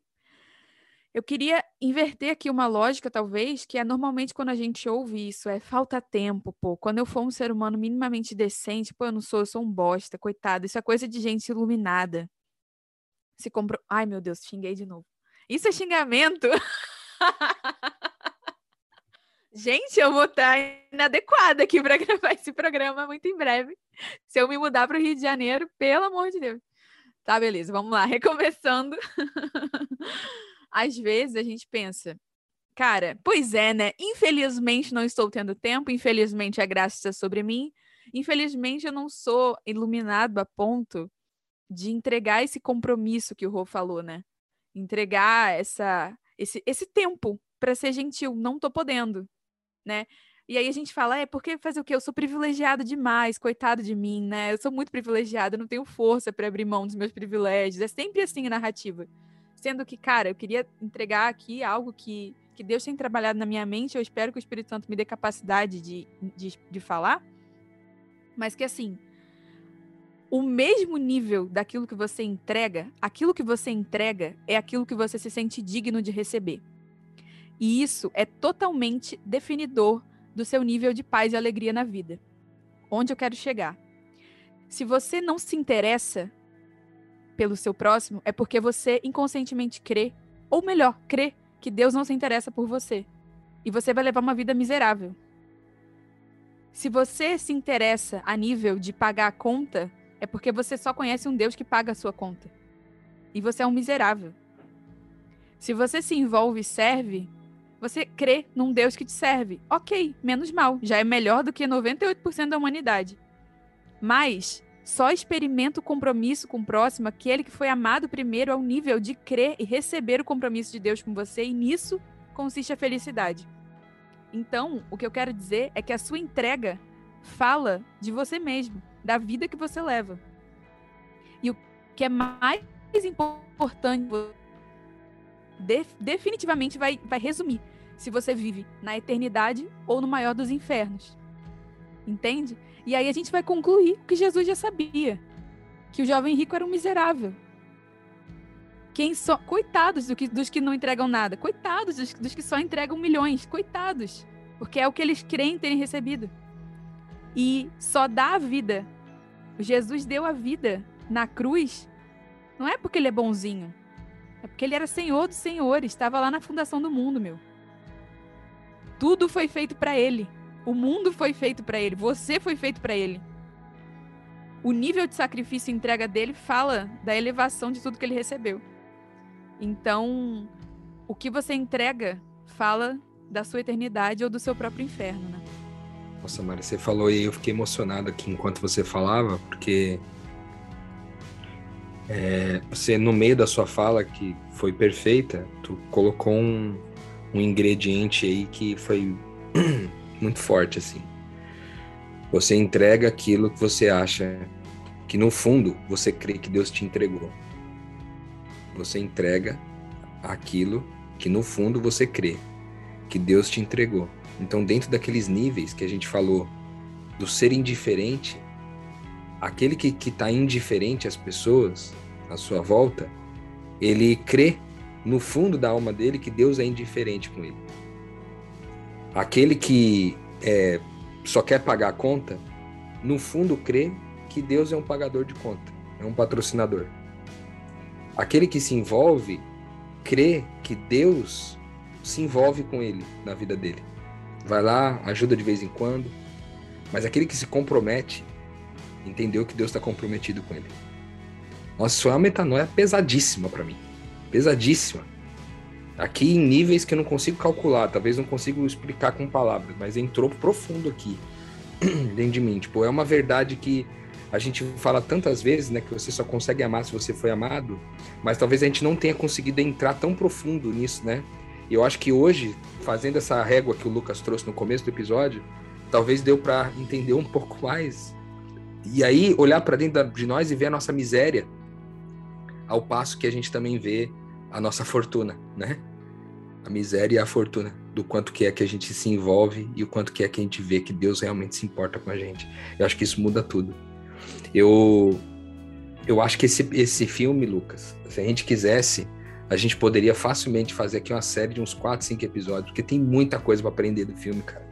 eu queria inverter aqui uma lógica, talvez, que é normalmente quando a gente ouve isso, é falta tempo, pô. Quando eu for um ser humano minimamente decente, pô, eu não sou, eu sou um bosta, coitado. Isso é coisa de gente iluminada. Se comprou. Ai, meu Deus, xinguei de novo. Isso é xingamento. Gente, eu vou estar inadequada aqui para gravar esse programa muito em breve. Se eu me mudar para o Rio de Janeiro, pelo amor de Deus. Tá, beleza, vamos lá, recomeçando. Às vezes a gente pensa, cara, pois é, né? Infelizmente não estou tendo tempo, infelizmente a graça está sobre mim, infelizmente eu não sou iluminado a ponto de entregar esse compromisso que o Rô falou, né? Entregar essa, esse, esse tempo para ser gentil, não tô podendo, né? E aí a gente fala, é porque fazer o quê? Eu sou privilegiado demais, coitado de mim, né? Eu sou muito privilegiado, eu não tenho força para abrir mão dos meus privilégios. É sempre assim a narrativa. Sendo que, cara, eu queria entregar aqui algo que, que Deus tem trabalhado na minha mente, eu espero que o Espírito Santo me dê capacidade de, de, de falar, mas que assim, o mesmo nível daquilo que você entrega, aquilo que você entrega é aquilo que você se sente digno de receber. E isso é totalmente definidor do seu nível de paz e alegria na vida. Onde eu quero chegar? Se você não se interessa pelo seu próximo, é porque você inconscientemente crê, ou melhor, crê que Deus não se interessa por você. E você vai levar uma vida miserável. Se você se interessa a nível de pagar a conta, é porque você só conhece um Deus que paga a sua conta. E você é um miserável. Se você se envolve e serve, você crê num Deus que te serve. Ok, menos mal. Já é melhor do que 98% da humanidade. Mas só experimenta o compromisso com o próximo, aquele que foi amado primeiro ao nível de crer e receber o compromisso de Deus com você, e nisso consiste a felicidade. Então, o que eu quero dizer é que a sua entrega fala de você mesmo, da vida que você leva. E o que é mais importante de, definitivamente vai, vai resumir se você vive na eternidade ou no maior dos infernos. Entende? E aí a gente vai concluir que Jesus já sabia: que o jovem rico era um miserável. Quem só. Coitados do que, dos que não entregam nada. Coitados dos, dos que só entregam milhões. Coitados. Porque é o que eles creem terem recebido. E só dá a vida. Jesus deu a vida na cruz. Não é porque ele é bonzinho. É porque ele era Senhor dos Senhores, estava lá na fundação do mundo, meu. Tudo foi feito para ele. O mundo foi feito para ele. Você foi feito para ele. O nível de sacrifício e entrega dele fala da elevação de tudo que ele recebeu. Então, o que você entrega fala da sua eternidade ou do seu próprio inferno, né? Nossa, Mari, você falou e eu fiquei emocionado aqui enquanto você falava, porque é, você, no meio da sua fala, que foi perfeita, tu colocou um, um ingrediente aí que foi muito forte, assim. Você entrega aquilo que você acha que, no fundo, você crê que Deus te entregou. Você entrega aquilo que, no fundo, você crê que Deus te entregou. Então, dentro daqueles níveis que a gente falou do ser indiferente, aquele que está indiferente às pessoas à sua volta, ele crê no fundo da alma dele que Deus é indiferente com ele. Aquele que é, só quer pagar a conta, no fundo crê que Deus é um pagador de conta, é um patrocinador. Aquele que se envolve crê que Deus se envolve com ele na vida dele. Vai lá, ajuda de vez em quando, mas aquele que se compromete entendeu que Deus está comprometido com ele. Nossa, isso é uma metanoia pesadíssima para mim. Pesadíssima. Aqui em níveis que eu não consigo calcular, talvez não consigo explicar com palavras, mas entrou profundo aqui dentro de mim. Tipo, é uma verdade que a gente fala tantas vezes, né, que você só consegue amar se você foi amado, mas talvez a gente não tenha conseguido entrar tão profundo nisso, né? E eu acho que hoje, fazendo essa régua que o Lucas trouxe no começo do episódio, talvez deu para entender um pouco mais. E aí olhar para dentro de nós e ver a nossa miséria, ao passo que a gente também vê a nossa fortuna, né? A miséria e a fortuna, do quanto que é que a gente se envolve e o quanto que é que a gente vê que Deus realmente se importa com a gente. Eu acho que isso muda tudo. Eu eu acho que esse, esse filme, Lucas, se a gente quisesse, a gente poderia facilmente fazer aqui uma série de uns 4, 5 episódios, porque tem muita coisa para aprender do filme, cara.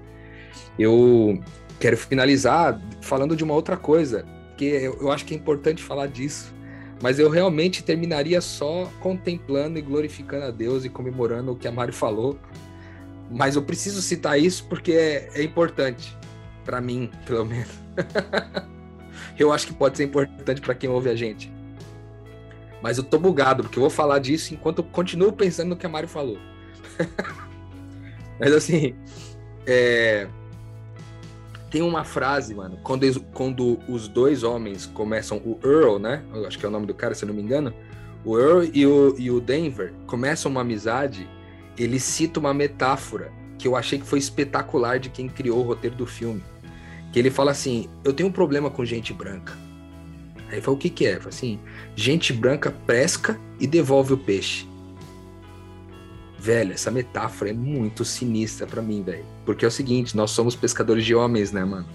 Eu quero finalizar falando de uma outra coisa, que eu, eu acho que é importante falar disso mas eu realmente terminaria só contemplando e glorificando a Deus e comemorando o que a Mari falou. Mas eu preciso citar isso porque é, é importante, para mim, pelo menos. eu acho que pode ser importante para quem ouve a gente. Mas eu tô bugado, porque eu vou falar disso enquanto eu continuo pensando no que a Mário falou. Mas assim, é... tem uma frase, mano, quando, quando os dois homens começam, o Earl, né? Eu acho que é o nome do cara, se eu não me engano. O Earl e o, e o Denver começam uma amizade, ele cita uma metáfora que eu achei que foi espetacular de quem criou o roteiro do filme. Que ele fala assim: Eu tenho um problema com gente branca. Aí fala: O que, que é? Fala assim: Gente branca pesca e devolve o peixe. Velho, essa metáfora é muito sinistra para mim, velho. Porque é o seguinte: nós somos pescadores de homens, né, mano?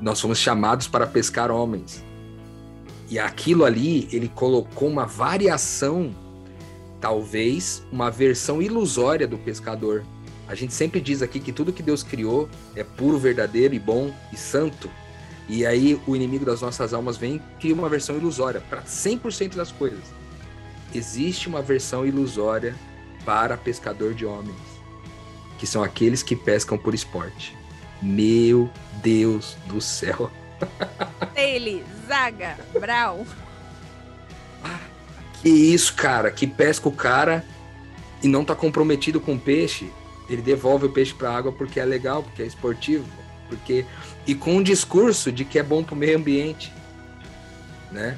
Nós somos chamados para pescar homens. E aquilo ali, ele colocou uma variação, talvez uma versão ilusória do pescador a gente sempre diz aqui que tudo que Deus criou é puro, verdadeiro e bom e santo. E aí o inimigo das nossas almas vem e cria uma versão ilusória para 100% das coisas. Existe uma versão ilusória para pescador de homens, que são aqueles que pescam por esporte. Meu Deus do céu. Ele, Zaga, Brau. Ah, que isso, cara, que pesca o cara e não tá comprometido com o peixe ele devolve o peixe para a água porque é legal, porque é esportivo, porque e com um discurso de que é bom para o meio ambiente, né?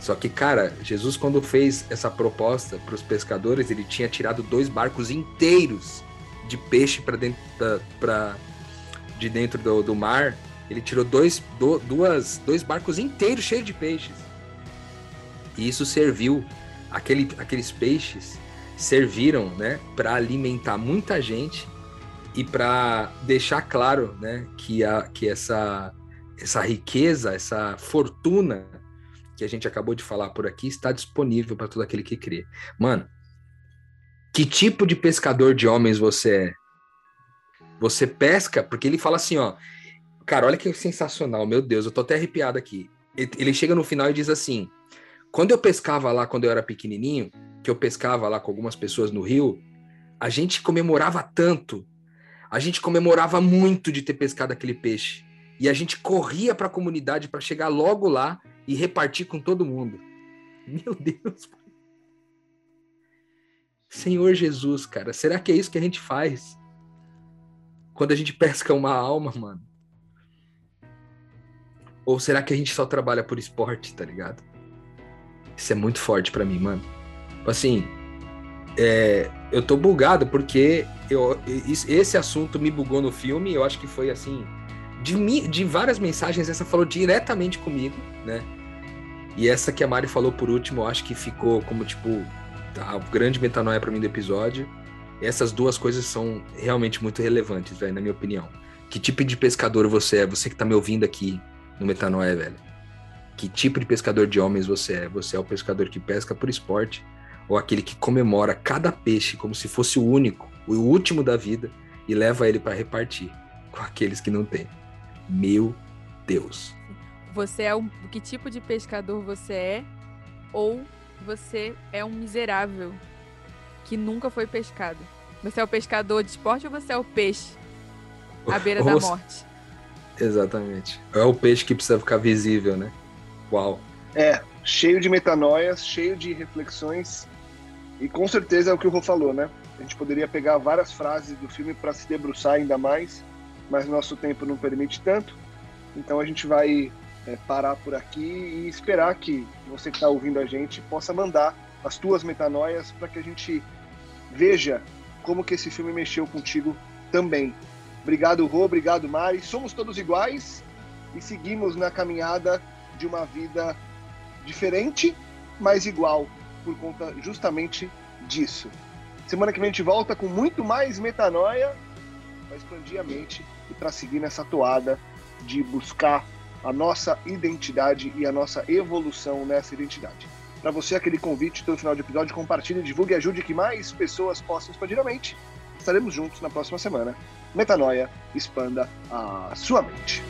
Só que, cara, Jesus quando fez essa proposta para os pescadores, ele tinha tirado dois barcos inteiros de peixe para dentro para de dentro do, do mar. Ele tirou dois, do, duas, dois barcos inteiros cheios de peixes. E isso serviu aquele, aqueles peixes serviram, né, para alimentar muita gente e para deixar claro, né, que a que essa essa riqueza, essa fortuna que a gente acabou de falar por aqui está disponível para todo aquele que crê. Mano, que tipo de pescador de homens você é? Você pesca, porque ele fala assim, ó, cara, olha que sensacional, meu Deus, eu tô até arrepiado aqui. Ele chega no final e diz assim: quando eu pescava lá quando eu era pequenininho, que eu pescava lá com algumas pessoas no rio, a gente comemorava tanto, a gente comemorava muito de ter pescado aquele peixe. E a gente corria para a comunidade para chegar logo lá e repartir com todo mundo. Meu Deus. Senhor Jesus, cara, será que é isso que a gente faz? Quando a gente pesca uma alma, mano? Ou será que a gente só trabalha por esporte, tá ligado? Isso é muito forte para mim, mano. Tipo assim, é, eu tô bugado porque eu, esse assunto me bugou no filme. Eu acho que foi assim. De, de várias mensagens, essa falou diretamente comigo, né? E essa que a Mari falou por último, eu acho que ficou como, tipo, a grande metanoia para mim do episódio. Essas duas coisas são realmente muito relevantes, velho, na minha opinião. Que tipo de pescador você é? Você que tá me ouvindo aqui no Metanoia, velho. Que tipo de pescador de homens você é? Você é o pescador que pesca por esporte ou aquele que comemora cada peixe como se fosse o único, o último da vida e leva ele para repartir com aqueles que não têm. Meu Deus. Você é um que tipo de pescador você é ou você é um miserável que nunca foi pescado? Você é o pescador de esporte ou você é o peixe à beira da morte? Exatamente. É o peixe que precisa ficar visível, né? Uau. É, cheio de metanoias, cheio de reflexões e com certeza é o que o Rô falou, né? A gente poderia pegar várias frases do filme para se debruçar ainda mais, mas nosso tempo não permite tanto. Então a gente vai é, parar por aqui e esperar que você que está ouvindo a gente possa mandar as tuas metanoias para que a gente veja como que esse filme mexeu contigo também. Obrigado, Rô, obrigado, Mari. Somos todos iguais e seguimos na caminhada de uma vida diferente, mas igual por conta justamente disso. Semana que vem a gente volta com muito mais metanoia para expandir a mente e para seguir nessa toada de buscar a nossa identidade e a nossa evolução nessa identidade. Para você, aquele convite todo final de episódio, compartilhe, divulgue e ajude que mais pessoas possam expandir a mente. Estaremos juntos na próxima semana. Metanoia, expanda a sua mente.